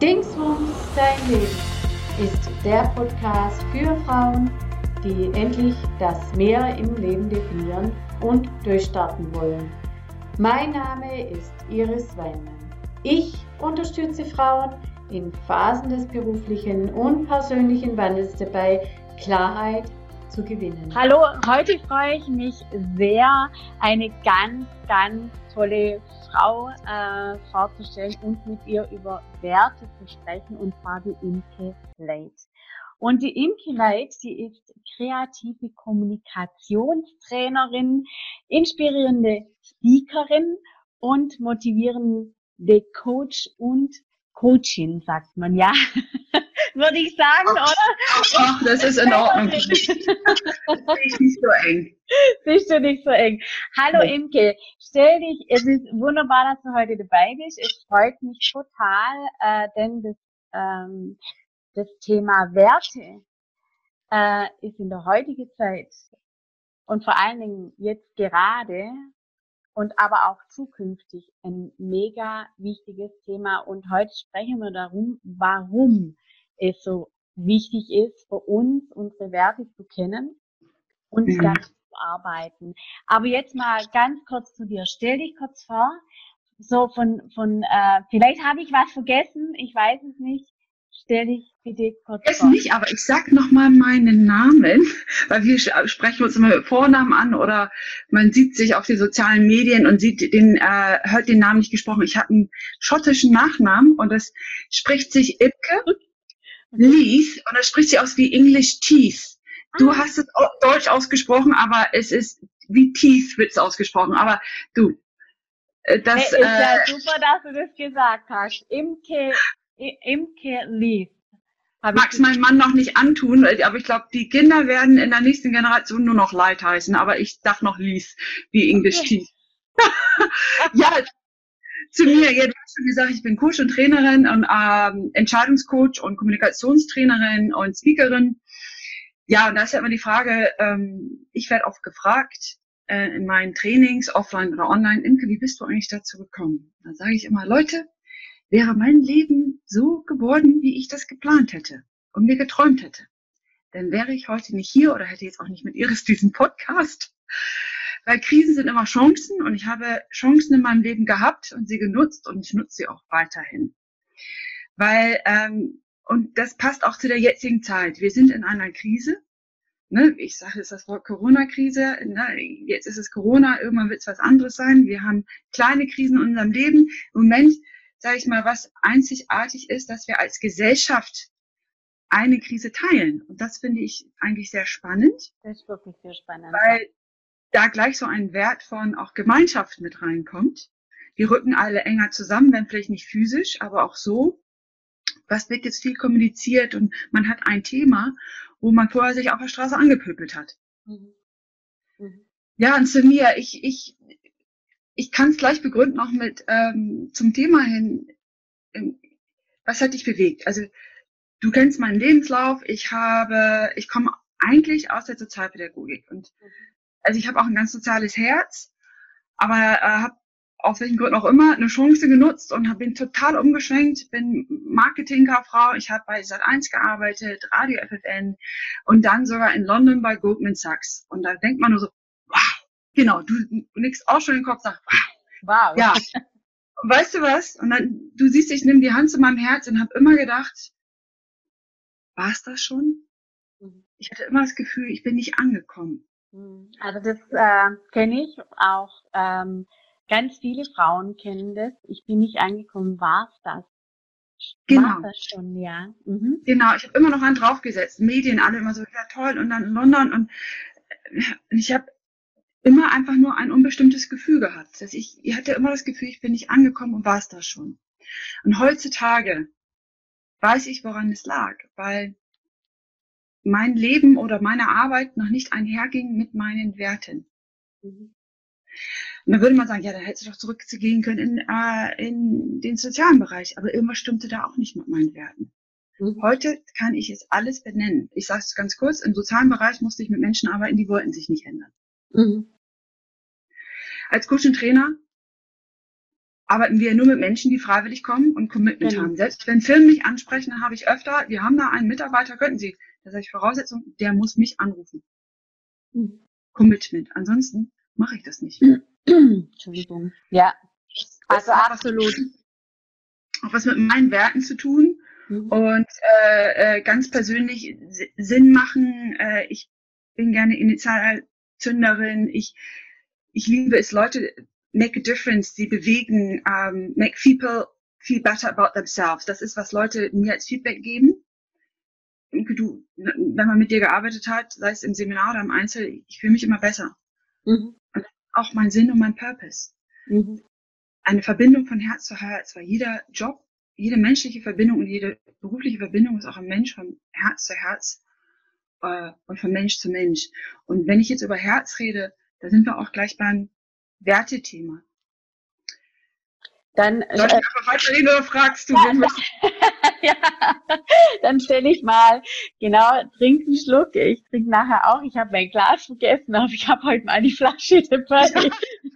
Dingsbums dein Leben ist der Podcast für Frauen, die endlich das Mehr im Leben definieren und durchstarten wollen. Mein Name ist Iris Weinmann. Ich unterstütze Frauen in Phasen des beruflichen und persönlichen Wandels dabei, Klarheit zu gewinnen. Hallo, heute freue ich mich sehr, eine ganz, ganz tolle Frau äh, vorzustellen und mit ihr über Werte zu sprechen, und zwar die Imke Leit. Und die Imke Leit, die ist kreative Kommunikationstrainerin, inspirierende Speakerin und motivierende Coach und Coaching, sagt man ja. Würde ich sagen, ach, oder? Ach, das ist in Ordnung. das ist nicht so eng. Siehst du nicht so eng. Hallo ja. Imke, stell dich, es ist wunderbar, dass du heute dabei bist. Es freut mich total, äh, denn das, ähm, das Thema Werte äh, ist in der heutigen Zeit und vor allen Dingen jetzt gerade und aber auch zukünftig ein mega wichtiges Thema. Und heute sprechen wir darum, warum es so wichtig ist für uns, unsere Werte zu kennen und mhm. dann zu arbeiten. Aber jetzt mal ganz kurz zu dir. Stell dich kurz vor, so von, von äh, vielleicht habe ich was vergessen, ich weiß es nicht. Stell dich bitte kurz es vor. nicht, aber ich sag noch mal meinen Namen, weil wir sprechen uns immer mit Vornamen an oder man sieht sich auf den sozialen Medien und sieht den, äh, hört den Namen nicht gesprochen. Ich habe einen schottischen Nachnamen und es spricht sich Ipke Leith und das spricht sie aus wie English Teeth. Du ah. hast es Deutsch ausgesprochen, aber es ist wie Teeth wird's ausgesprochen. Aber du, äh, das hey, ist ja äh, super, dass du das gesagt hast. Imke, Imke Leith. Mag's mein Mann noch nicht antun, aber ich glaube, die Kinder werden in der nächsten Generation nur noch Light heißen, aber ich sag noch Leith, wie English okay. Ja, zu mir. Ja, du hast schon gesagt, ich bin Coach und Trainerin und ähm, Entscheidungscoach und Kommunikationstrainerin und Speakerin. Ja, und da ist ja immer die Frage, ähm, ich werde oft gefragt äh, in meinen Trainings, offline oder online, Imke, wie bist du eigentlich dazu gekommen? Da sage ich immer, Leute, wäre mein Leben so geworden, wie ich das geplant hätte und mir geträumt hätte, dann wäre ich heute nicht hier oder hätte jetzt auch nicht mit Iris diesen Podcast. Weil Krisen sind immer Chancen und ich habe Chancen in meinem Leben gehabt und sie genutzt und ich nutze sie auch weiterhin. Weil, ähm, und das passt auch zu der jetzigen Zeit. Wir sind in einer Krise. Ne? Ich sage jetzt das Wort Corona-Krise. Ne? Jetzt ist es Corona, irgendwann wird es was anderes sein. Wir haben kleine Krisen in unserem Leben. Im Moment, sage ich mal, was einzigartig ist, dass wir als Gesellschaft eine Krise teilen. Und das finde ich eigentlich sehr spannend. Das ist wirklich sehr spannend. Weil da gleich so ein Wert von auch Gemeinschaft mit reinkommt. Wir rücken alle enger zusammen, wenn vielleicht nicht physisch, aber auch so. Was wird jetzt viel kommuniziert und man hat ein Thema, wo man vorher sich auf der Straße angepöbelt hat. Mhm. Mhm. Ja, und zu mir, ich, ich, ich kann es gleich begründen, auch mit ähm, zum Thema hin, ähm, was hat dich bewegt? Also du kennst meinen Lebenslauf, ich habe, ich komme eigentlich aus der Sozialpädagogik und mhm also ich habe auch ein ganz soziales Herz, aber äh, habe aus welchen Gründen auch immer eine Chance genutzt und hab, bin total umgeschwenkt, bin Marketingkauffrau, ich habe bei Sat1 gearbeitet, Radio FFN und dann sogar in London bei Goldman Sachs. Und da denkt man nur so, genau, du, du nickst auch schon den Kopf, sagst, wow, wow. Ja. Und weißt du was? Und dann, du siehst, ich nehme die Hand zu meinem Herz und habe immer gedacht, war es das schon? Mhm. Ich hatte immer das Gefühl, ich bin nicht angekommen. Hm, also das äh, kenne ich auch. Ähm, ganz viele Frauen kennen das. Ich bin nicht angekommen. War's das? Genau. War das schon, ja. Mhm. Genau. Ich habe immer noch einen draufgesetzt. Medien alle immer so, ja toll und dann in London und äh, ich habe immer einfach nur ein unbestimmtes Gefühl gehabt. Dass ich, ich hatte immer das Gefühl, ich bin nicht angekommen und war es das schon. Und heutzutage weiß ich, woran es lag, weil mein Leben oder meine Arbeit noch nicht einherging mit meinen Werten. Mhm. Und dann würde man sagen, ja, dann hättest du doch zurückgehen können in, äh, in den sozialen Bereich. Aber irgendwas stimmte da auch nicht mit meinen Werten. Mhm. Heute kann ich es alles benennen. Ich sage es ganz kurz, im sozialen Bereich musste ich mit Menschen arbeiten, die wollten sich nicht ändern. Mhm. Als Coach und Trainer arbeiten wir nur mit Menschen, die freiwillig kommen und Commitment Genau. haben. Selbst wenn Firmen mich ansprechen, dann habe ich öfter, wir haben da einen Mitarbeiter, könnten Sie, das sage ich Voraussetzung, der muss mich anrufen. Mhm. Commitment. Ansonsten mache ich das nicht. Entschuldigung. Ja, Das also absolut. Auch was mit meinen Werten zu tun Mhm. und äh, äh, ganz persönlich S- Sinn machen. Äh, ich bin gerne Initialzünderin. Ich, ich liebe es, Leute make a difference, sie bewegen, um, make people feel better about themselves. Das ist, was Leute mir als Feedback geben. Du, wenn man mit dir gearbeitet hat, sei es im Seminar oder im Einzel, ich fühle mich immer besser. Mhm. Auch mein Sinn und mein Purpose. Mhm. Eine Verbindung von Herz zu Herz, weil jeder Job, jede menschliche Verbindung und jede berufliche Verbindung ist auch ein Mensch von Herz zu Herz äh, und von Mensch zu Mensch. Und wenn ich jetzt über Herz rede, da sind wir auch gleich beim Wertethema. Dann, Soll ich äh, einfach weiterreden oder fragst du? Wir- ja, dann stelle ich mal, genau, trink einen Schluck. Ich trinke nachher auch. Ich habe mein Glas vergessen, aber ich habe heute mal die Flasche dabei.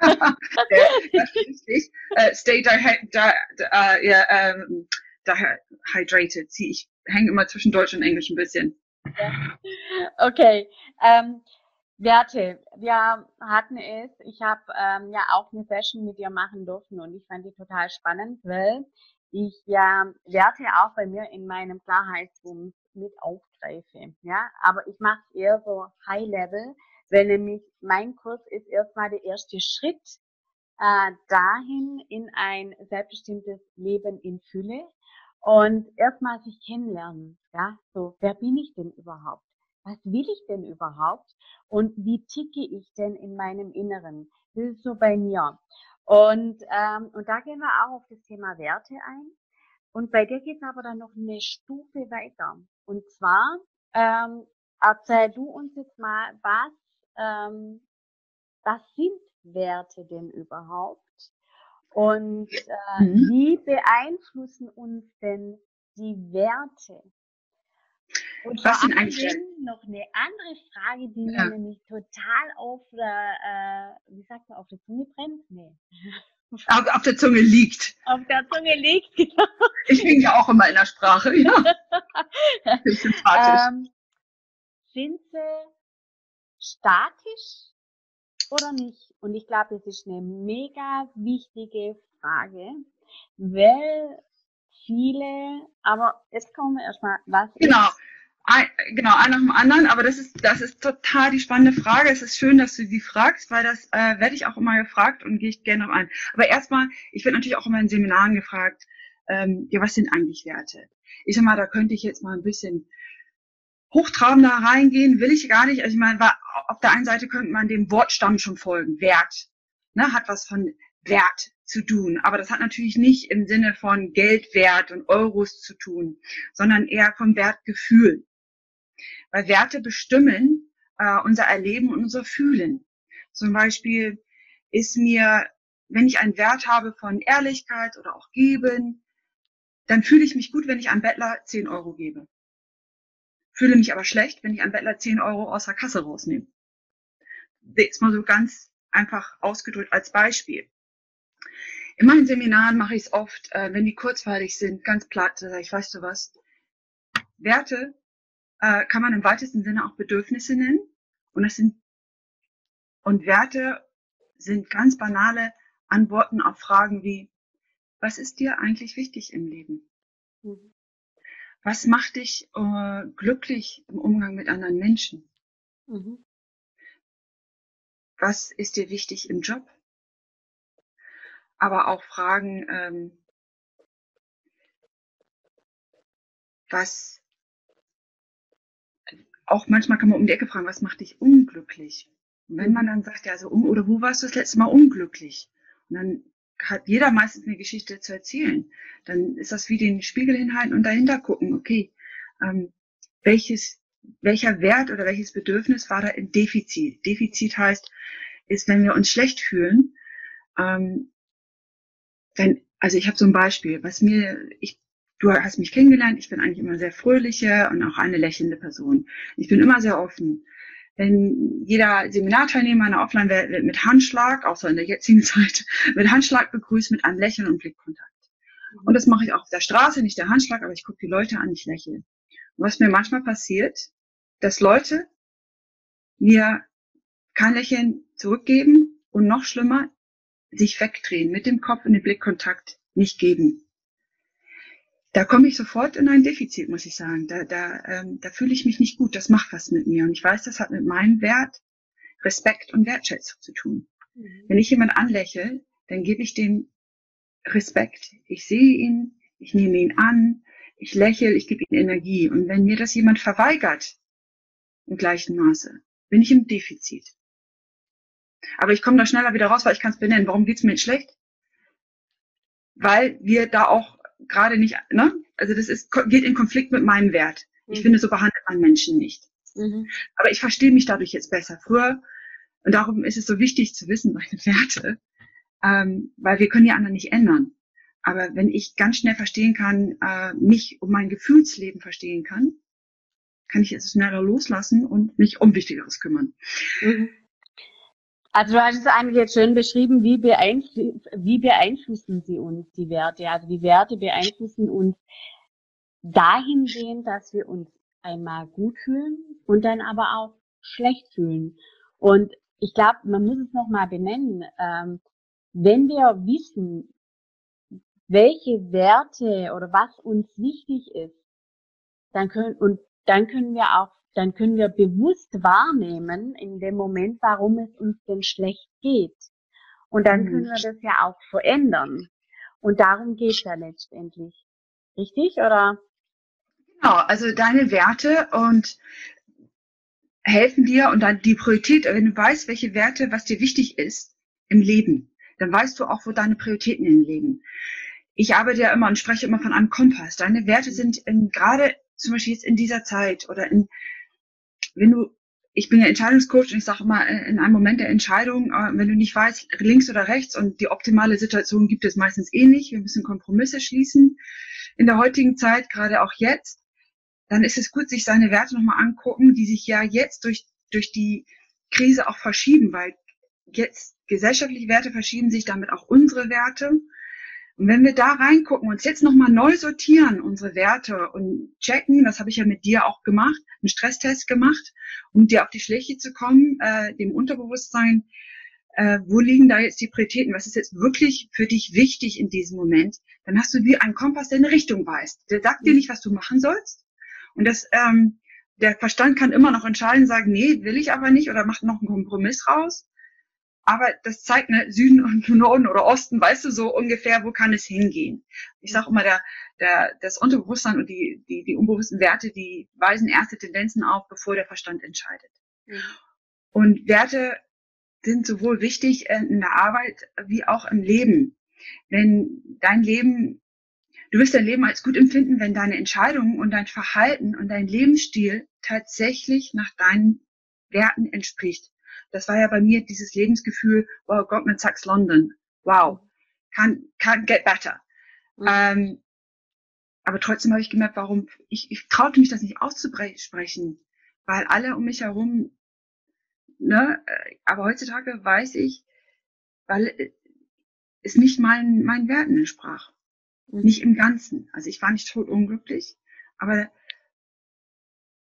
Ja, das ist richtig. Äh, stay di di äh, ja, ähm, dehydrated. Sie, ich hänge immer zwischen Deutsch und Englisch ein bisschen. Okay. Ähm, Werte, wir hatten es, ich habe ähm, ja auch eine Session mit dir machen dürfen und ich fand die total spannend, weil ich ja Werte auch bei mir in meinem Klarheitswumms mit aufgreife. Ja, aber ich mache es eher so High Level, weil nämlich mein Kurs ist erstmal der erste Schritt äh, dahin in ein selbstbestimmtes Leben in Fülle und erstmal sich kennenlernen. Ja, so wer bin ich denn überhaupt? Was will ich denn überhaupt? Und wie ticke ich denn in meinem Inneren? Das ist so bei mir. Und, ähm, und da gehen wir auch auf das Thema Werte ein. Und bei dir geht es aber dann noch eine Stufe weiter. Und zwar ähm, erzähl du uns jetzt mal, was, ähm, was sind Werte denn überhaupt? Und äh, Mhm. wie beeinflussen uns denn die Werte? Und Was sind eigentlich noch eine andere Frage, die Ja. mir nämlich total auf der, äh, wie sagt man, auf der Zunge brennt? Nee. Auf, auf der Zunge liegt. Auf der Zunge liegt, genau. Ich bin ja auch immer in der Sprache. Ja. Sympathisch. Ähm, sind sie statisch oder nicht? Und ich glaube, das ist eine mega wichtige Frage, weil viele, aber jetzt kommen wir erstmal, was Genau. Ein, genau, ein nach dem anderen, aber das ist, das ist total die spannende Frage. Es ist schön, dass du sie fragst, weil das äh, werde ich auch immer gefragt und gehe ich gerne noch ein. Aber erstmal, ich werde natürlich auch immer in Seminaren gefragt, ähm, ja, was sind eigentlich Werte? Ich sag mal, da könnte ich jetzt mal ein bisschen hochtrabender reingehen, will ich gar nicht. Also ich meine, auf der einen Seite könnte man dem Wortstamm schon folgen, Wert, ne, hat was von Wert zu tun. Aber das hat natürlich nicht im Sinne von Geldwert und Euros zu tun, sondern eher vom Wertgefühl. Weil Werte bestimmen äh, unser Erleben und unser Fühlen. Zum Beispiel ist mir, wenn ich einen Wert habe von Ehrlichkeit oder auch Geben, dann fühle ich mich gut, wenn ich einem Bettler 10 Euro gebe. Fühle mich aber schlecht, wenn ich einem Bettler 10 Euro aus der Kasse rausnehme. Jetzt mal so ganz einfach ausgedrückt als Beispiel. In meinen Seminaren mache ich es oft, äh, wenn die kurzweilig sind, ganz platt, sage ich, weißt du was, Werte äh, kann man im weitesten Sinne auch Bedürfnisse nennen. Und das sind und Werte sind ganz banale Antworten auf Fragen wie, was ist dir eigentlich wichtig im Leben? Mhm. Was macht dich äh, glücklich im Umgang mit anderen Menschen? Mhm. Was ist dir wichtig im Job? Aber auch Fragen, ähm, was auch manchmal kann man um die Ecke fragen, was macht dich unglücklich? Und wenn man dann sagt, ja, so um, oder wo warst du das letzte Mal unglücklich? Und dann hat jeder meistens eine Geschichte zu erzählen. Dann ist das wie den Spiegel hinhalten und dahinter gucken, okay, ähm, welches, welcher Wert oder welches Bedürfnis war da im Defizit? Defizit heißt, ist, wenn wir uns schlecht fühlen, ähm, wenn, also ich habe so ein Beispiel, was mir, ich, du hast mich kennengelernt, ich bin eigentlich immer sehr fröhliche und auch eine lächelnde Person. Ich bin immer sehr offen. Wenn jeder Seminarteilnehmer in der Offline-Welt wird mit Handschlag, außer in der jetzigen Zeit, mit Handschlag begrüßt, mit einem Lächeln und Blickkontakt. Mhm. Und das mache ich auch auf der Straße, nicht der Handschlag, aber ich gucke die Leute an, ich lächle. Und was mir manchmal passiert, dass Leute mir kein Lächeln zurückgeben und noch schlimmer, sich wegdrehen, mit dem Kopf in den Blickkontakt nicht geben. Da komme ich sofort in ein Defizit, muss ich sagen. Da, da, ähm, da fühle ich mich nicht gut. Das macht was mit mir. Und ich weiß, das hat mit meinem Wert, Respekt und Wertschätzung zu tun. Mhm. Wenn ich jemand anlächle, dann gebe ich dem Respekt. Ich sehe ihn, ich nehme ihn an, ich lächle, ich gebe ihm Energie. Und wenn mir das jemand verweigert, im gleichen Maße, bin ich im Defizit. Aber ich komme da schneller wieder raus, weil ich kann es benennen. Warum geht's mir nicht schlecht? Weil wir da auch gerade nicht, ne? Also das ist, geht in Konflikt mit meinem Wert. Ich mhm. finde, so behandelt man Menschen nicht. Mhm. Aber ich verstehe mich dadurch jetzt besser. Früher, und darum ist es so wichtig zu wissen, meine Werte, ähm, weil wir können die anderen nicht ändern. Aber wenn ich ganz schnell verstehen kann, äh, mich um mein Gefühlsleben verstehen kann, kann ich es schneller loslassen und mich um Wichtigeres kümmern. Mhm. Also du hast es eigentlich jetzt schön beschrieben, wie, beeinflu wie beeinflussen sie uns, die Werte. Also die Werte beeinflussen uns dahingehend, dass wir uns einmal gut fühlen und dann aber auch schlecht fühlen. Und ich glaube, man muss es nochmal benennen. Ähm, wenn wir wissen, welche Werte oder was uns wichtig ist, dann können, und dann können wir auch dann können wir bewusst wahrnehmen in dem Moment, warum es uns denn schlecht geht. Und dann mhm. können wir das ja auch verändern. Und darum geht es ja letztendlich. Richtig, oder? Genau, also deine Werte und helfen dir und dann die Priorität, wenn du weißt, welche Werte, was dir wichtig ist im Leben, dann weißt du auch, wo deine Prioritäten im Leben. Ich arbeite ja immer und spreche immer von einem Kompass. Deine Werte mhm. sind in, gerade zum Beispiel jetzt in dieser Zeit oder in wenn du, ich bin ja Entscheidungscoach und ich sage immer, äh, in einem Moment der Entscheidung, äh, wenn du nicht weißt, links oder rechts und die optimale Situation gibt es meistens eh nicht, wir müssen Kompromisse schließen in der heutigen Zeit, gerade auch jetzt, dann ist es gut, sich seine Werte nochmal angucken, die sich ja jetzt durch, durch die Krise auch verschieben, weil jetzt gesellschaftliche Werte verschieben sich, damit auch unsere Werte. Und wenn wir da reingucken, uns jetzt nochmal neu sortieren, unsere Werte und checken, das habe ich ja mit dir auch gemacht, einen Stresstest gemacht, um dir auf die Schläge zu kommen, äh, dem Unterbewusstsein, äh, wo liegen da jetzt die Prioritäten, was ist jetzt wirklich für dich wichtig in diesem Moment, dann hast du wie einen Kompass, der eine Richtung weist. Der sagt dir nicht, was du machen sollst. Und das, ähm, der Verstand kann immer noch entscheiden, sagen, nee, will ich aber nicht oder macht noch einen Kompromiss raus aber das zeigt ne, Süden und Norden oder Osten, weißt du so ungefähr, wo kann es hingehen. Ich sage immer, der, der, das Unterbewusstsein und die, die, die unbewussten Werte, die weisen erste Tendenzen auf, bevor der Verstand entscheidet. Mhm. Und Werte sind sowohl wichtig in der Arbeit wie auch im Leben. Wenn dein Leben, du wirst dein Leben als gut empfinden, wenn deine Entscheidungen und dein Verhalten und dein Lebensstil tatsächlich nach deinen Werten entspricht das war ja bei mir dieses Lebensgefühl, wow, Goldman Sachs London, wow, can't, can't get better. Mhm. Ähm, aber trotzdem habe ich gemerkt, warum, ich, ich traute mich das nicht auszusprechen, weil alle um mich herum, ne, äh, aber heutzutage weiß ich, weil es nicht meinen, meinen Werten entsprach. Mhm. Nicht im Ganzen. Also ich war nicht tot unglücklich, aber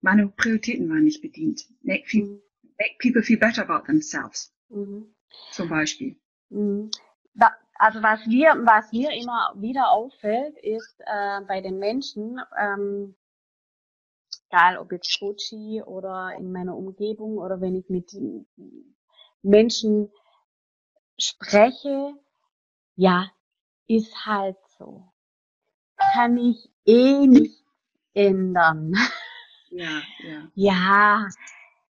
meine Prioritäten waren nicht bedient. Nee, viel, mhm make people feel better about themselves. Mhm. Zum Beispiel. Mhm. Also was mir, was mir immer wieder auffällt, ist äh, bei den Menschen, ähm, egal ob jetzt Coachie oder in meiner Umgebung oder wenn ich mit Menschen spreche, ja, ist halt so. Kann ich eh nicht ändern. Ja, ja. Ja,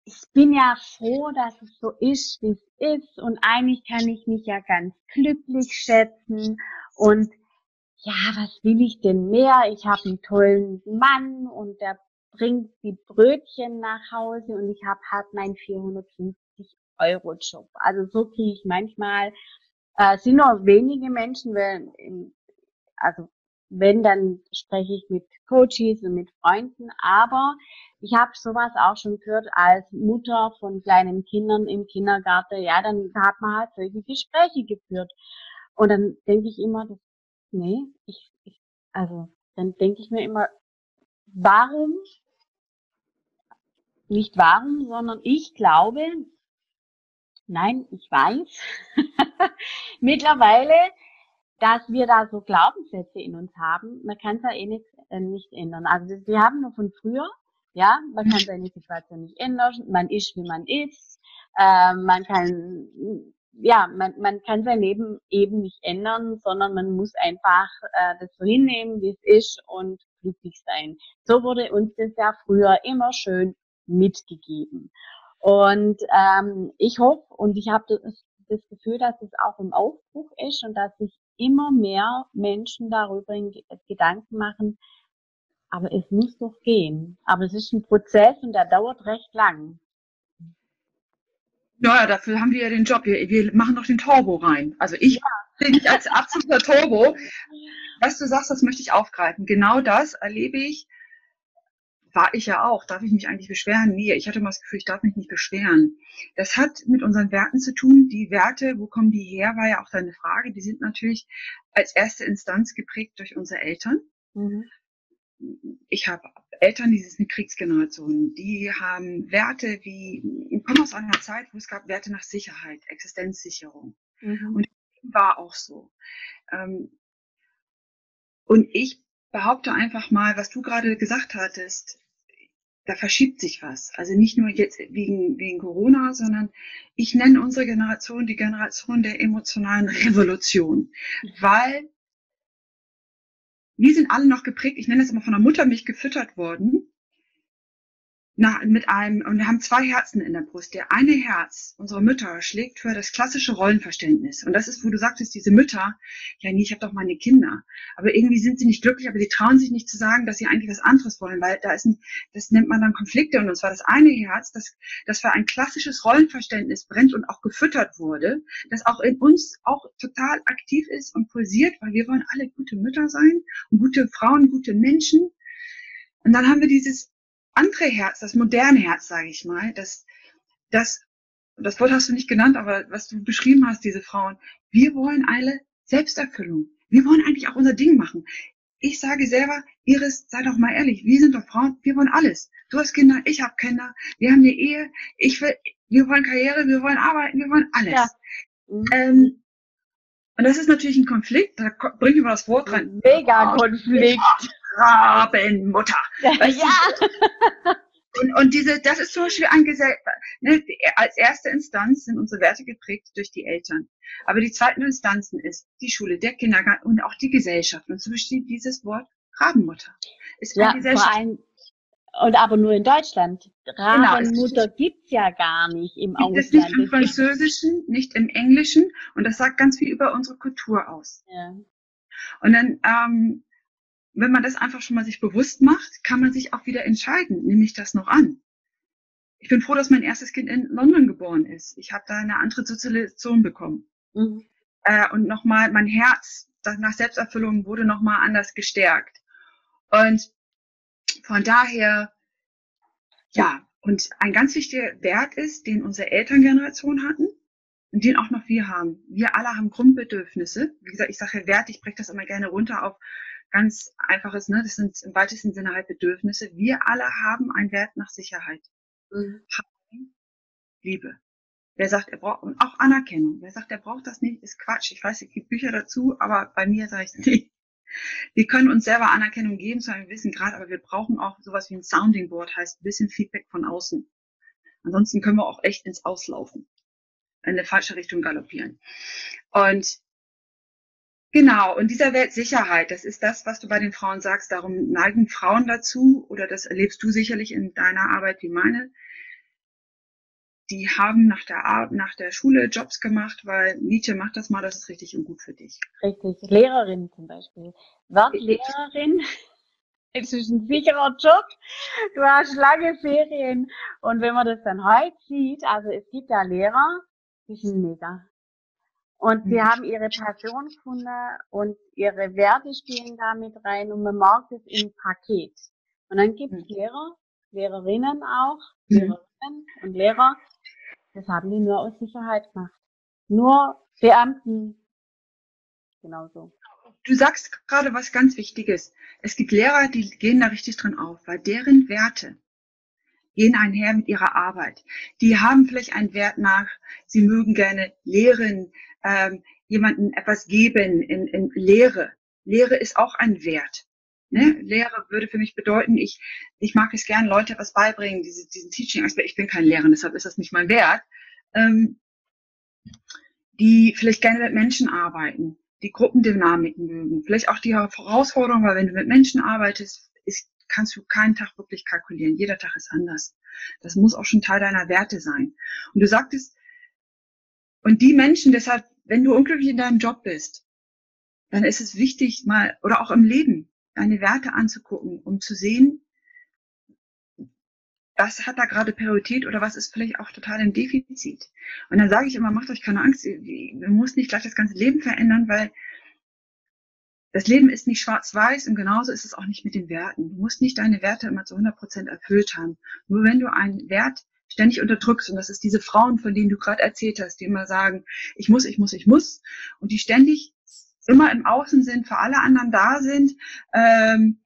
ich bin ja froh, dass es so ist, wie es ist. Und eigentlich kann ich mich ja ganz glücklich schätzen. Und ja, was will ich denn mehr? Ich habe einen tollen Mann und der bringt die Brötchen nach Hause und ich habe halt meinen 450 Euro Job. Also so kriege ich manchmal, äh, sind nur wenige Menschen, weil, also wenn, dann spreche ich mit Coaches und mit Freunden, aber ich habe sowas auch schon gehört als Mutter von kleinen Kindern im Kindergarten. Ja, dann hat man halt solche Gespräche geführt. Und dann denke ich immer, das, nee, ich, ich also dann denke ich mir immer, warum, nicht warum, sondern ich glaube, nein, ich weiß mittlerweile, dass wir da so Glaubenssätze in uns haben. Man kann es ja eh nicht, äh, nicht ändern. Also wir haben nur von früher, ja, man kann seine Situation nicht ändern, man ist, wie man ist, äh, man kann ja, man, man kann sein Leben eben nicht ändern, sondern man muss einfach äh, das so hinnehmen, wie es ist und glücklich sein. So wurde uns das ja früher immer schön mitgegeben. Und ähm, ich hoffe und ich habe das, das Gefühl, dass es auch im Aufbruch ist und dass sich immer mehr Menschen darüber in Gedanken machen, aber es muss doch gehen. Aber es ist ein Prozess und der dauert recht lang. Ja, dafür haben wir ja den Job. Wir, wir machen doch den Turbo rein. Also ich ja. dich als absoluter Turbo. Was du sagst, das möchte ich aufgreifen. Genau das erlebe ich. War ich ja auch. Darf ich mich eigentlich beschweren? Nee, ich hatte mal das Gefühl, ich darf mich nicht beschweren. Das hat mit unseren Werten zu tun. Die Werte, wo kommen die her, war ja auch deine Frage. Die sind natürlich als erste Instanz geprägt durch unsere Eltern. Mhm ich habe Eltern, die sind Kriegsgenerationen, die haben Werte wie, ich komme aus einer Zeit, wo es gab Werte nach Sicherheit, Existenzsicherung. Mhm. Und war auch so. Ähm, und ich behaupte einfach mal, was du gerade gesagt hattest, da verschiebt sich was. Also nicht nur jetzt wegen, wegen Corona, sondern ich nenne unsere Generation die Generation der emotionalen Revolution, mhm. weil wir sind alle noch geprägt, ich nenne es immer von der Muttermilch gefüttert worden, na, mit einem, und wir haben zwei Herzen in der Brust. Der eine Herz unserer Mütter schlägt für das klassische Rollenverständnis. Und das ist, wo du sagtest, diese Mütter, ja nee, ich habe doch meine Kinder. Aber irgendwie sind sie nicht glücklich, aber sie trauen sich nicht zu sagen, dass sie eigentlich was anderes wollen, weil da ist ein, das nennt man dann Konflikte. Und zwar das eine Herz, das, das für ein klassisches Rollenverständnis brennt und auch gefüttert wurde, das auch in uns auch total aktiv ist und pulsiert, weil wir wollen alle gute Mütter sein und gute Frauen, gute Menschen. Und dann haben wir dieses andere Herz, das moderne Herz, sage ich mal, das, das, das Wort hast du nicht genannt, aber was du beschrieben hast, diese Frauen, wir wollen alle Selbsterfüllung. Wir wollen eigentlich auch unser Ding machen. Ich sage selber, Iris, sei doch mal ehrlich, wir sind doch Frauen, wir wollen alles. Du hast Kinder, ich habe Kinder, wir haben eine Ehe, ich will, wir wollen Karriere, wir wollen arbeiten, wir wollen alles. Ja. Mhm. Ähm, und das ist natürlich ein Konflikt, da bringe ich mal das Wort rein. Mega Konflikt. Rabenmutter. Ja. Und, und diese, das ist zum Beispiel ein Gesell ne, als erste Instanz sind unsere Werte geprägt durch die Eltern. Aber die zweiten Instanzen ist die Schule, der Kindergarten und auch die Gesellschaft. Und so besteht dieses Wort Rabenmutter. Ist ja, Gesellschaft. Vor allem, und aber nur in Deutschland. Rabenmutter genau, gibt's ja gar nicht im gibt Ausland. Es nicht im Französischen, nicht im Englischen. Und das sagt ganz viel über unsere Kultur aus. Ja. Und dann ähm, wenn man das einfach schon mal sich bewusst macht, kann man sich auch wieder entscheiden, nehme ich das noch an. Ich bin froh, dass mein erstes Kind in London geboren ist. Ich habe da eine andere Sozialisation bekommen. Mhm. Äh, und nochmal, mein Herz nach Selbsterfüllung wurde nochmal anders gestärkt. Und von daher, ja, und ein ganz wichtiger Wert ist, den unsere Elterngeneration hatten und den auch noch wir haben. Wir alle haben Grundbedürfnisse. Wie gesagt, ich sage Wert, ich breche das immer gerne runter auf ganz einfaches, ne? Das sind im weitesten Sinne halt Bedürfnisse. Wir alle haben einen Wert nach Sicherheit. Mhm. Liebe. Wer sagt, er braucht, und auch Anerkennung. Wer sagt, er braucht das nicht, ist Quatsch. Ich weiß, es gibt Bücher dazu, aber bei mir sage ich nicht. Wir können uns selber Anerkennung geben zu einem gewissen Grad, aber wir brauchen auch sowas wie ein Sounding Board, heißt ein bisschen Feedback von außen. Ansonsten können wir auch echt ins Auslaufen, in eine falsche Richtung galoppieren. Und Genau, und dieser Weltsicherheit, das ist das, was du bei den Frauen sagst. Darum neigen Frauen dazu, oder das erlebst du sicherlich in deiner Arbeit wie meine. Die haben nach der, nach der Schule Jobs gemacht, weil Nietzsche macht das mal, das ist richtig und gut für dich. Richtig, Lehrerin zum Beispiel. Wird Lehrerin es ist ein sicherer Job, du hast lange Ferien. Und wenn man das dann heute sieht, also es gibt ja Lehrer, die sind mega. Und sie mhm. haben ihre Passion gefunden und ihre Werte spielen da mit rein und man merkt es im Paket. Und dann gibt es mhm. Lehrer, Lehrerinnen auch, mhm. Lehrerinnen und Lehrer, das haben die nur aus Sicherheit gemacht. Nur Beamten genauso. Du sagst gerade was ganz Wichtiges. Es gibt Lehrer, die gehen da richtig drin auf, weil deren Werte gehen einher mit ihrer Arbeit. Die haben vielleicht einen Wert nach, sie mögen gerne lehren, ähm, jemanden etwas geben in, in Lehre. Lehre ist auch ein Wert. Ne? Lehre würde für mich bedeuten, ich, ich mag es gern, Leute etwas beibringen, diese, diesen Teaching-Aspekt. Ich bin kein Lehrer, deshalb ist das nicht mein Wert. Ähm, die vielleicht gerne mit Menschen arbeiten, die Gruppendynamiken mögen, vielleicht auch die Herausforderung, weil wenn du mit Menschen arbeitest, kannst du keinen Tag wirklich kalkulieren. Jeder Tag ist anders. Das muss auch schon Teil deiner Werte sein. Und du sagtest, und die Menschen, deshalb, wenn du unglücklich in deinem Job bist, dann ist es wichtig, mal, oder auch im Leben, deine Werte anzugucken, um zu sehen, was hat da gerade Priorität oder was ist vielleicht auch total im Defizit. Und dann sage ich immer, macht euch keine Angst, ihr müsst nicht gleich das ganze Leben verändern, weil das Leben ist nicht schwarz-weiß und genauso ist es auch nicht mit den Werten. Du musst nicht deine Werte immer zu 100 Prozent erfüllt haben. Nur wenn du einen Wert ständig unterdrückst, und das ist diese Frauen, von denen du gerade erzählt hast, die immer sagen, ich muss, ich muss, ich muss, und die ständig immer im Außen sind, für alle anderen da sind, ähm,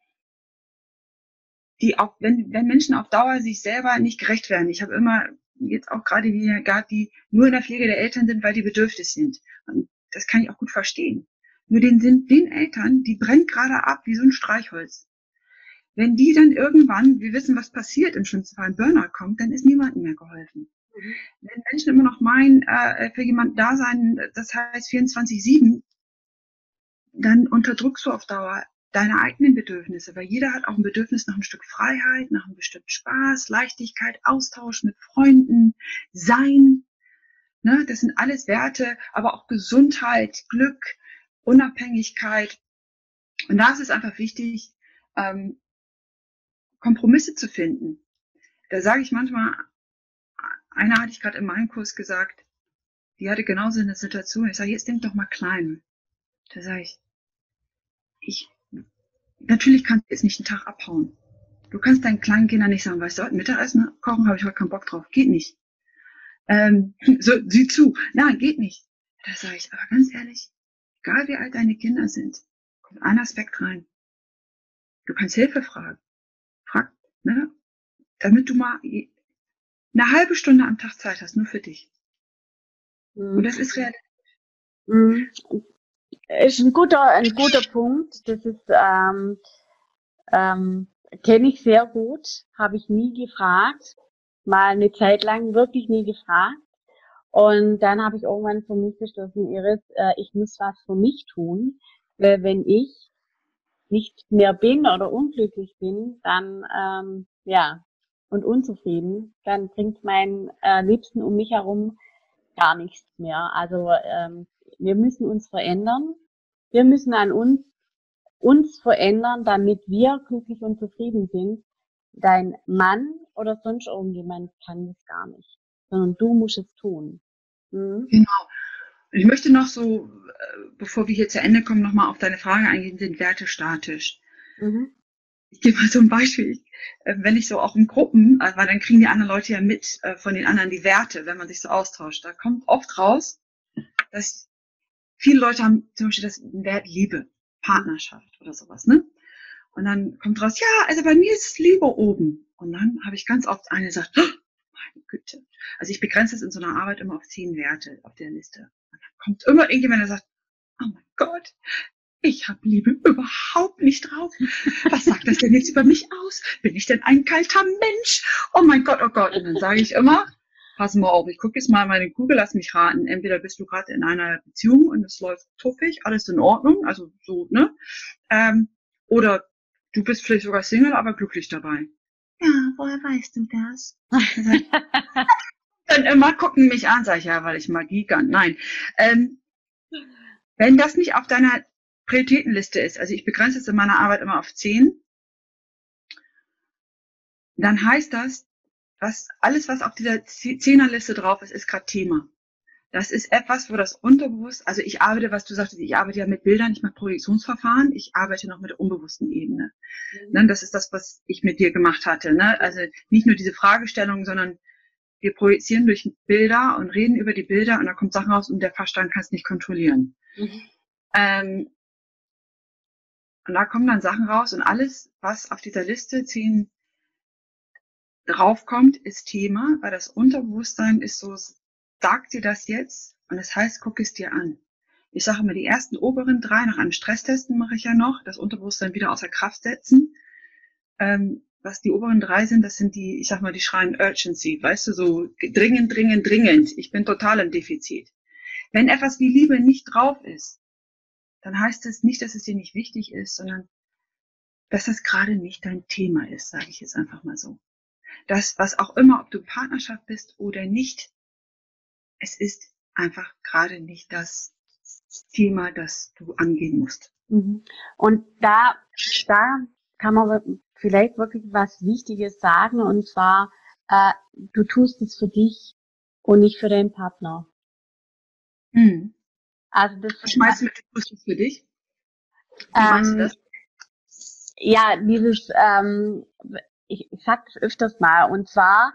die auch, wenn, wenn Menschen auf Dauer sich selber nicht gerecht werden. Ich habe immer jetzt auch gerade die die nur in der Pflege der Eltern sind, weil die bedürftig sind. Und das kann ich auch gut verstehen. Nur den sind den Eltern, die brennt gerade ab wie so ein Streichholz. Wenn die dann irgendwann, wir wissen, was passiert im schlimmsten Fall, ein Burnout kommt, dann ist niemandem mehr geholfen. Mhm. Wenn Menschen immer noch meinen, äh, für jemanden da sein, das heißt 24-7, dann unterdrückst du auf Dauer deine eigenen Bedürfnisse, weil jeder hat auch ein Bedürfnis nach ein Stück Freiheit, nach einem bestimmten Spaß, Leichtigkeit, Austausch mit Freunden, Sein. Ne, das sind alles Werte, aber auch Gesundheit, Glück, Unabhängigkeit. Und da ist es einfach wichtig, ähm, Kompromisse zu finden. Da sage ich manchmal, einer hatte ich gerade in meinem Kurs gesagt, die hatte genauso eine Situation. Ich sage, jetzt denk doch mal klein. Da sage ich, ich, natürlich kannst du jetzt nicht einen Tag abhauen. Du kannst deinen kleinen Kindern nicht sagen, weißt du, Mittagessen kochen habe ich heute keinen Bock drauf. Geht nicht. Ähm, so, sieh zu. Nein, geht nicht. Da sage ich, aber ganz ehrlich, egal wie alt deine Kinder sind, kommt ein Aspekt rein. Du kannst Hilfe fragen fragt, ne, damit du mal eine halbe Stunde am Tag Zeit hast, nur für dich. Mhm. Und das ist realistisch. Mhm. Ist ein guter, ein guter Punkt. Das ist, ähm, ähm, kenne ich sehr gut, habe ich nie gefragt, mal eine Zeit lang wirklich nie gefragt. Und dann habe ich irgendwann für mich beschlossen, Iris, äh, ich muss was für mich tun, weil wenn ich nicht mehr bin oder unglücklich bin, dann ähm, ja und unzufrieden, dann bringt mein äh, Liebsten um mich herum gar nichts mehr. Also ähm, wir müssen uns verändern. Wir müssen an uns uns verändern, damit wir glücklich und zufrieden sind. Dein Mann oder sonst irgendjemand kann das gar nicht, sondern du musst es tun. Mhm. Genau. Ich möchte noch so, äh, bevor wir hier zu Ende kommen, nochmal auf deine Frage eingehen, sind Werte statisch? Mhm. Ich gebe mal so ein Beispiel. Äh, wenn ich so auch in Gruppen, äh, weil dann kriegen die anderen Leute ja mit von den anderen die Werte, wenn man sich so austauscht. Da kommt oft raus, dass viele Leute haben zum Beispiel das Wert Liebe, Partnerschaft oder sowas, ne? Und dann kommt raus, ja, also bei mir ist Liebe oben. Und dann habe ich ganz oft eine gesagt, oh, meine Güte. Also ich begrenze es in so einer Arbeit immer auf zehn Werte auf der Liste kommt immer irgendjemand, der sagt, oh mein Gott, ich habe Liebe überhaupt nicht drauf. Was sagt das denn jetzt über mich aus? Bin ich denn ein kalter Mensch? Oh mein Gott, oh Gott. Und dann sage ich immer, pass mal auf, ich gucke jetzt mal meine Kugel, lass mich raten. Entweder bist du gerade in einer Beziehung und es läuft tuffig, alles in Ordnung, also so, ne? Ähm, oder du bist vielleicht sogar Single, aber glücklich dabei. Ja, woher weißt du das? dann immer gucken mich an, sag ich, ja, weil ich Magie kann. Nein. Ähm, wenn das nicht auf deiner Prioritätenliste ist, also ich begrenze es in meiner Arbeit immer auf zehn, dann heißt das, was alles, was auf dieser Zehnerliste drauf ist, ist gerade Thema. Das ist etwas, wo das Unterbewusst, also ich arbeite, was du sagtest, ich arbeite ja mit Bildern, ich mache Projektionsverfahren, ich arbeite noch mit der unbewussten Ebene. Mhm. Ne, das ist das, was ich mit dir gemacht hatte. Ne? Also nicht nur diese Fragestellung, sondern wir projizieren durch Bilder und reden über die Bilder und da kommt Sachen raus und der Verstand kann es nicht kontrollieren. Mhm. Ähm, und da kommen dann Sachen raus und alles, was auf dieser Liste ziehen draufkommt, ist Thema, weil das Unterbewusstsein ist so, sag dir das jetzt und das heißt, guck es dir an. Ich sage immer, die ersten oberen drei nach einem Stresstesten mache ich ja noch, das Unterbewusstsein wieder außer Kraft setzen. Ähm, was die oberen drei sind, das sind die, ich sag mal, die schreien Urgency, weißt du, so dringend, dringend, dringend. Ich bin total im Defizit. Wenn etwas wie Liebe nicht drauf ist, dann heißt es nicht, dass es dir nicht wichtig ist, sondern dass es gerade nicht dein Thema ist, sage ich jetzt einfach mal so. Das, was auch immer, ob du Partnerschaft bist oder nicht, es ist einfach gerade nicht das Thema, das du angehen musst. Mhm. Und da, da kann man vielleicht wirklich was Wichtiges sagen, und zwar, äh, du tust es für dich und nicht für deinen Partner. Mhm. Also das was meinst du mit, du tust es für dich? Wie ähm, meinst du das? Ja, dieses, ähm, ich, ich sag das öfters mal, und zwar,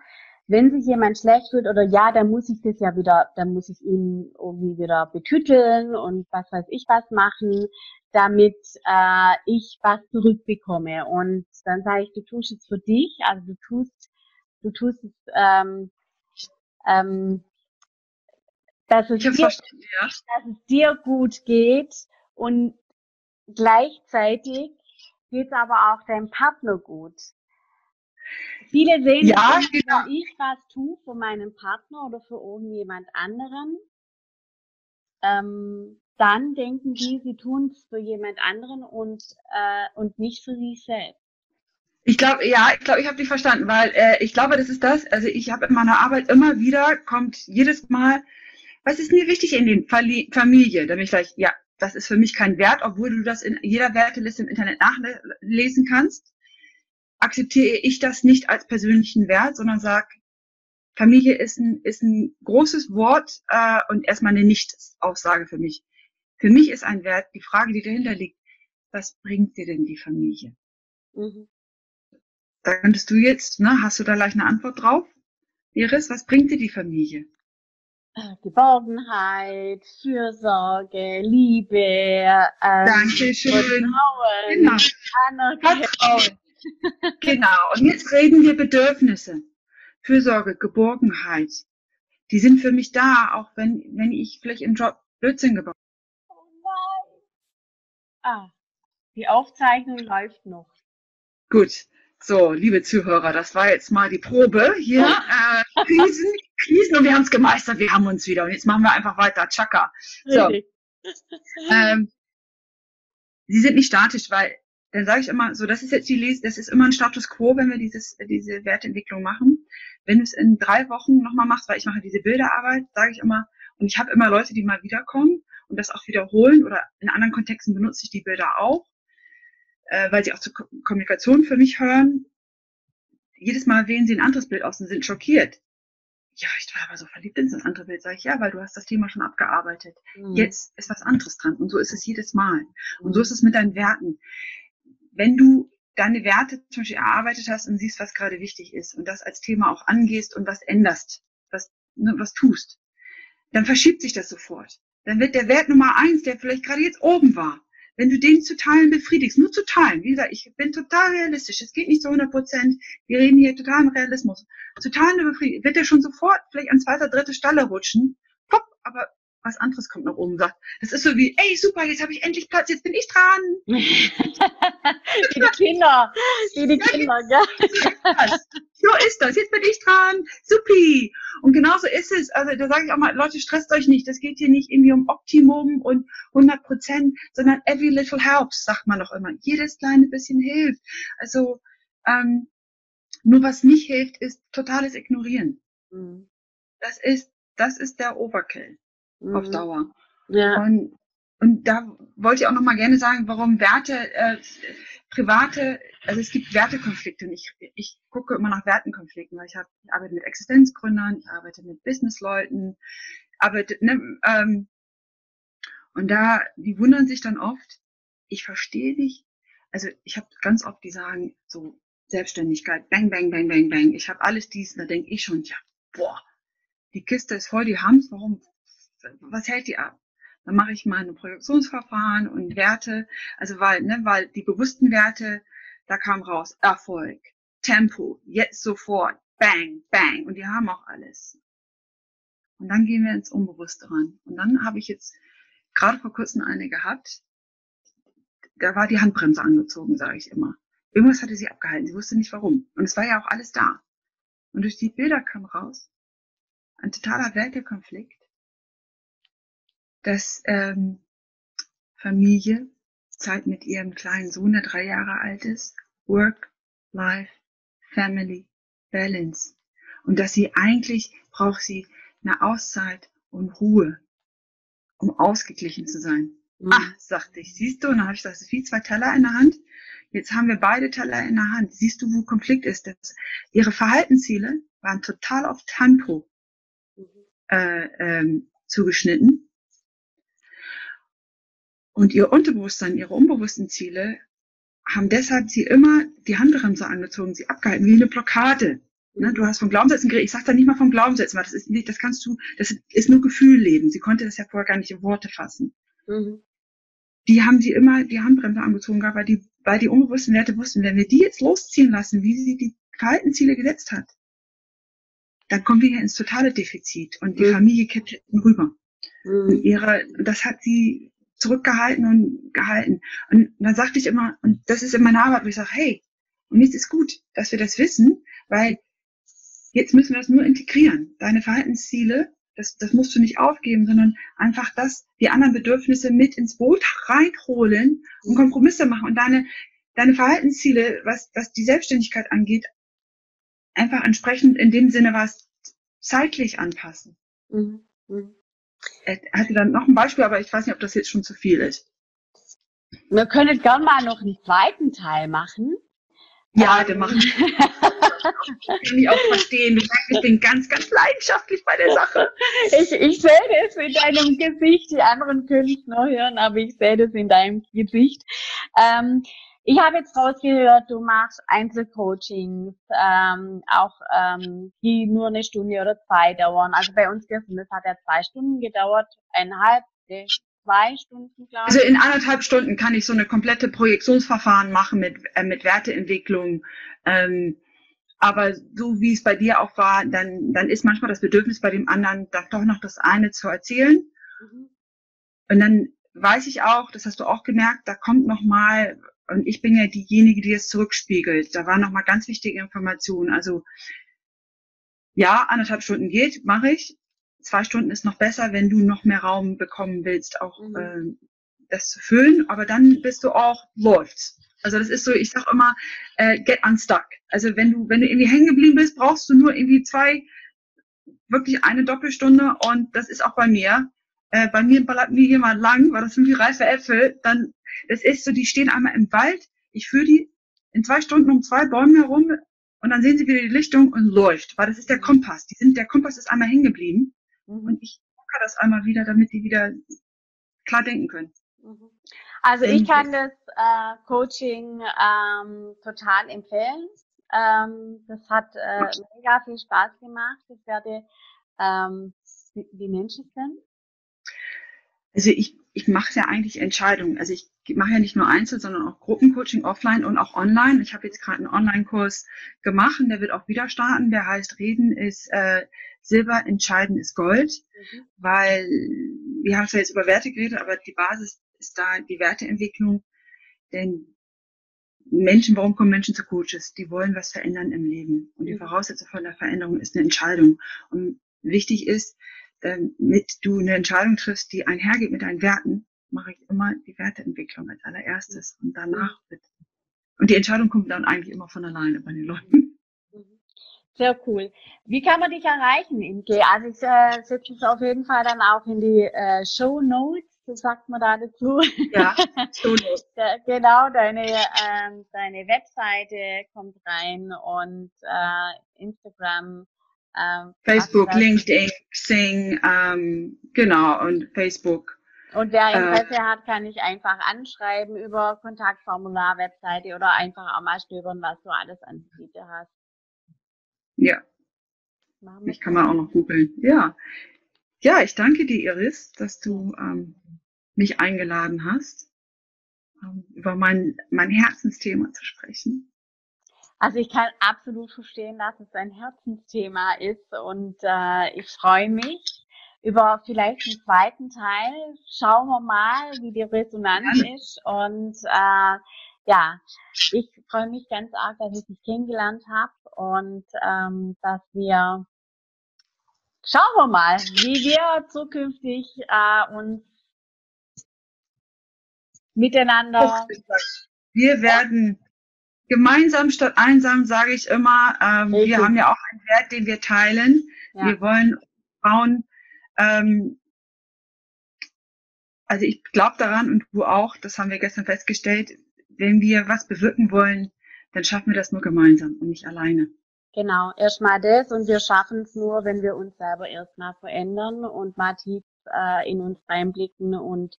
wenn sich jemand schlecht fühlt oder ja, dann muss ich das ja wieder, dann muss ich ihn irgendwie wieder betüteln und was weiß ich was machen, damit äh, ich was zurückbekomme. Und dann sage ich, du tust es für dich, also du tust, du tust es, ähm, ähm, dass es, dir, ja. dass es dir gut geht und gleichzeitig geht es aber auch deinem Partner gut. Viele sehen, ja, dass genau. wenn ich was tue für meinen Partner oder für irgendjemand anderen, ähm, dann denken die, sie tun es für jemand anderen und, äh, und nicht für sich selbst. Ich glaube, ja, ich glaube, ich habe dich verstanden, weil äh, ich glaube, das ist das. Also ich habe in meiner Arbeit immer wieder, kommt jedes Mal, was ist mir wichtig in den Familie? Da bin ich gleich, ja, das ist für mich kein Wert, obwohl du das in jeder Werteliste im Internet nachlesen kannst akzeptiere ich das nicht als persönlichen Wert, sondern sag, Familie ist ein, ist ein großes Wort äh, und erstmal eine Nicht-Aussage für mich. Für mich ist ein Wert, die Frage, die dahinter liegt, was bringt dir denn die Familie? Mhm. Da könntest du jetzt, ne, hast du da gleich eine Antwort drauf? Iris, was bringt dir die Familie? Äh, Geborgenheit, Fürsorge, Liebe, ähm, Dankeschön. Vertrauen, genau. Vertrauen. Genau. Und jetzt reden wir Bedürfnisse. Fürsorge, Geborgenheit. Die sind für mich da, auch wenn, wenn ich vielleicht im Job Blödsinn gebaut habe. Oh nein. Ah, die Aufzeichnung läuft noch. Gut. So, liebe Zuhörer, das war jetzt mal die Probe hier. Äh, Krisen, Krisen und wir haben es gemeistert, wir haben uns wieder. Und jetzt machen wir einfach weiter. Chaka. So. Ähm, sie sind nicht statisch, weil dann sage ich immer, so, das ist jetzt die Les das ist immer ein Status quo, wenn wir dieses, diese Wertentwicklung machen. Wenn du es in drei Wochen nochmal machst, weil ich mache diese Bilderarbeit, sage ich immer, und ich habe immer Leute, die mal wiederkommen und das auch wiederholen oder in anderen Kontexten benutze ich die Bilder auch, äh, weil sie auch zur Ko Kommunikation für mich hören. Jedes Mal wählen sie ein anderes Bild aus und sind schockiert. Ja, ich war aber so verliebt in das andere Bild, sage ich, ja, weil du hast das Thema schon abgearbeitet. Mhm. Jetzt ist was anderes dran. Und so ist es jedes Mal. Und so mhm. ist es mit deinen Werten wenn du deine Werte zum Beispiel erarbeitet hast und siehst, was gerade wichtig ist und das als Thema auch angehst und was änderst, was, ne, was tust, dann verschiebt sich das sofort. Dann wird der Wert Nummer eins, der vielleicht gerade jetzt oben war, wenn du den zu teilen befriedigst, nur zu teilen, wie gesagt, ich bin total realistisch, es geht nicht zu 100 Prozent, wir reden hier total im Realismus, zu teilen befriedigt, wird der schon sofort vielleicht an zweiter, dritte Stelle rutschen, pop, aber was anderes kommt nach oben sagt. Das ist so wie, ey, super, jetzt habe ich endlich Platz, jetzt bin ich dran. wie die Kinder, wie die Kinder, ja. So ist das, jetzt bin ich dran, supi. Und genauso ist es, also da sage ich auch mal, Leute, stresst euch nicht, das geht hier nicht irgendwie um Optimum und 100 Prozent, sondern every little helps, sagt man doch immer. Jedes kleine bisschen hilft. Also, ähm, nur was nicht hilft, ist totales Ignorieren. Mhm. Das ist, das ist der Overkill mhm. auf Dauer. Ja. Und, und da wollte ich auch noch mal gerne sagen, warum Werte, äh, private, also es gibt Wertekonflikte und ich, ich gucke immer nach Wertenkonflikten, weil ich, hab, ich arbeite mit Existenzgründern, ich arbeite mit Businessleuten, aber ne, ähm, und da, die wundern sich dann oft, ich verstehe dich. Also ich habe ganz oft, die sagen so Selbstständigkeit, bang, bang, bang, bang, bang. Ich habe alles dies, und da denke ich schon, ja, boah, die Kiste ist voll, die haben's, warum, was hält die ab? Dann mache ich meine Projektionsverfahren und Werte, also weil, ne, weil die bewussten Werte, da kam raus Erfolg, Tempo, jetzt sofort, bang, bang, und die haben auch alles. Und dann gehen wir ins Unbewusste ran. Und dann habe ich jetzt gerade vor kurzem eine gehabt, da war die Handbremse angezogen, sage ich immer. Irgendwas hatte sie abgehalten, sie wusste nicht warum. Und es war ja auch alles da. Und durch die Bilder kam raus, ein totaler Wertekonflikt, dass ähm, Familie, Zeit mit ihrem kleinen Sohn, der drei Jahre alt ist, Work, Life, Family, Balance. Und dass sie eigentlich braucht sie eine Auszeit und Ruhe, um ausgeglichen zu sein. Mhm. Ah, sagte ich, siehst du, und dann habe ich gesagt, wie zwei Teller in der Hand. Jetzt haben wir beide Teller in der Hand. Siehst du, wo Konflikt ist? Das, ihre Verhaltensziele waren total auf Tempo mhm. äh, ähm, zugeschnitten. Und ihr Unterbewusstsein, ihre unbewussten Ziele haben deshalb sie immer die Handbremse angezogen, sie abgehalten, wie eine Blockade. Ne, du hast von Glaubenssätzen geredet. Ich sage da nicht mal von Glaubenssätzen, weil das ist nicht, das kannst du, das ist nur Gefühl leben. Sie konnte das ja vorher gar nicht in Worte fassen. Mhm. Die haben sie immer die Handbremse angezogen, weil die, weil die unbewussten Werte wussten, wenn wir die jetzt losziehen lassen, wie sie die Verhaltensziele gesetzt hat, dann kommen wir hier ins totale Defizit und die mhm. Familie kippt rüber. Mhm. Und ihre, das hat sie zurückgehalten und gehalten. Und dann sagte ich immer, und das ist in meiner Arbeit, wo ich sage, hey, und jetzt ist gut, dass wir das wissen, weil Jetzt müssen wir das nur integrieren. Deine Verhaltensziele, das, das musst du nicht aufgeben, sondern einfach das, die anderen Bedürfnisse mit ins Boot reinholen und Kompromisse machen und deine, deine Verhaltensziele, was, was die Selbstständigkeit angeht, einfach entsprechend in dem Sinne was zeitlich anpassen. Mhm. Mhm. Er hatte dann noch ein Beispiel, aber ich weiß nicht, ob das jetzt schon zu viel ist. Wir können gerne mal noch einen zweiten Teil machen. Ja, der macht. kann ich auch verstehen. Du merkst, ich bin ganz, ganz leidenschaftlich bei der Sache. Ich, ich sehe das in deinem Gesicht. Die anderen können es nur hören, aber ich sehe das in deinem Gesicht. Ähm, ich habe jetzt rausgehört, du machst Einzelcoachings, ähm, auch ähm, die nur eine Stunde oder zwei dauern. Also bei uns gestern, das hat ja zwei Stunden gedauert, eineinhalb, zwei Stunden, glaube ich. Also in anderthalb Stunden kann ich so eine komplette Projektionsverfahren machen mit, äh, mit Werteentwicklung. Ähm, aber so wie es bei dir auch war, dann, dann ist manchmal das Bedürfnis bei dem anderen, da doch noch das eine zu erzählen. Mhm. Und dann weiß ich auch, das hast du auch gemerkt, da kommt noch mal, und ich bin ja diejenige, die es zurückspiegelt. Da waren noch mal ganz wichtige Informationen. Also ja, anderthalb Stunden geht, mache ich zwei Stunden ist noch besser, wenn du noch mehr Raum bekommen willst, auch mhm. äh, das zu füllen. Aber dann bist du auch läuft. Also das ist so, ich sag immer, äh, get unstuck. Also wenn du, wenn du irgendwie hängen geblieben bist, brauchst du nur irgendwie zwei, wirklich eine Doppelstunde und das ist auch bei mir. Äh, bei mir ballert mir jemand lang, weil das sind wie reife Äpfel, dann, das ist so, die stehen einmal im Wald, ich führe die in zwei Stunden um zwei Bäume herum und dann sehen sie wieder die Lichtung und läuft, weil das ist der Kompass. Die sind, der Kompass ist einmal hängen geblieben. Mhm. Und ich gucke das einmal wieder, damit die wieder klar denken können. Mhm. Also ich kann das äh, Coaching ähm, total empfehlen. Ähm, das hat äh, mega viel Spaß gemacht. Ich werde, ähm, wie, wie nennst du es denn? Also ich, ich mache ja eigentlich Entscheidungen. Also ich mache ja nicht nur Einzel, sondern auch Gruppencoaching offline und auch online. Ich habe jetzt gerade einen Online-Kurs gemacht und der wird auch wieder starten. Der heißt Reden ist äh, Silber, Entscheiden ist Gold, mhm. weil wir haben zwar jetzt über Werte geredet, aber die Basis ist da die Werteentwicklung. Denn Menschen, warum kommen Menschen zu Coaches? Die wollen was verändern im Leben. Und die mhm. Voraussetzung von der Veränderung ist eine Entscheidung. Und wichtig ist, damit du eine Entscheidung triffst, die einhergeht mit deinen Werten, mache ich immer die Werteentwicklung als allererstes und danach wird. Und die Entscheidung kommt dann eigentlich immer von alleine bei den Leuten. Sehr cool. Wie kann man dich erreichen, Imke? Also ich äh, setze es auf jeden Fall dann auch in die äh, Show Notes, so sagt man da dazu. Ja, Show Notes. genau, deine, ähm, deine Webseite kommt rein und äh, Instagram Ähm, Facebook, LinkedIn, Xing, ähm, genau, und Facebook. Und wer äh, Interesse äh, hat, kann ich einfach anschreiben über Kontaktformular, Webseite oder einfach auch mal stöbern, was du alles an Gebiete hast. Ja. Ich kann mal auch noch googeln. Ja. Ja, ich danke dir, Iris, dass du ähm, mich eingeladen hast, ähm, über mein, mein Herzensthema zu sprechen. Also ich kann absolut verstehen, dass es ein Herzensthema ist und äh, ich freue mich über vielleicht einen zweiten Teil. Schauen wir mal, wie die Resonanz ist und äh, ja, ich freue mich ganz arg, dass ich dich kennengelernt habe und ähm, dass wir schauen wir mal, wie wir zukünftig äh, uns miteinander. Wir werden gemeinsam statt einsam, sage ich immer. Ähm, wir haben ja auch einen Wert, den wir teilen. Ja. Wir wollen Frauen, ähm, also ich glaube daran und du auch, das haben wir gestern festgestellt, wenn wir was bewirken wollen, dann schaffen wir das nur gemeinsam und nicht alleine. Genau, erstmal das und wir schaffen es nur, wenn wir uns selber erstmal verändern und mal tief äh, in uns reinblicken und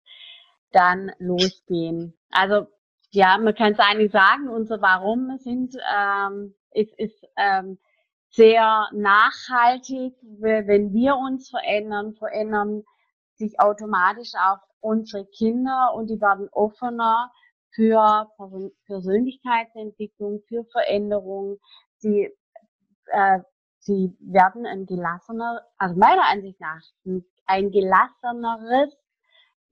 dann losgehen. Also ja, man kann es eigentlich sagen, unser Warum sind ähm, ist, ist ähm, sehr nachhaltig. Wenn wir uns verändern, verändern sich automatisch auch unsere Kinder und die werden offener für Persönlichkeitsentwicklung, für Veränderung. Sie, äh, sie werden ein gelassener, also meiner Ansicht nach, ein gelasseneres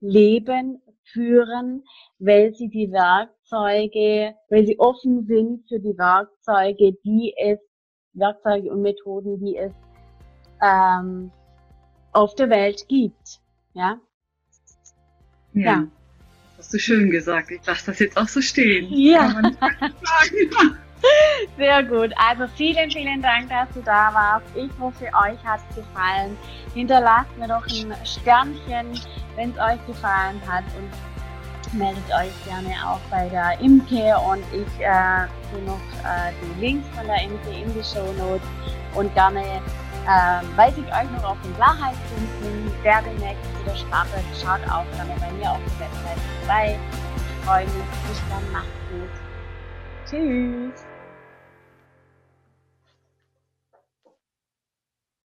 Leben führen, weil sie die Werkzeuge, weil sie offen sind für die Werkzeuge, die es, Werkzeuge und Methoden, die es ähm, auf der Welt gibt. Ja. Ja. ja. Hast du schön gesagt. Ich lasse das jetzt auch so stehen. Ja. Sehr gut. Also vielen, vielen Dank, dass du da warst. Ich hoffe, euch hat es gefallen. Hinterlasst mir doch ein Sternchen, wenn es euch gefallen hat und meldet euch gerne auch bei der Imke und ich äh, noch äh, die Links von der Imke in die Show Notes und gerne äh, weise ich euch noch auf den Klarheitspunkt der demnächst wieder startet. Schaut auch gerne bei mir auf der Website vorbei. Ich freue mich. Bis dann. Macht's gut. Tschüss.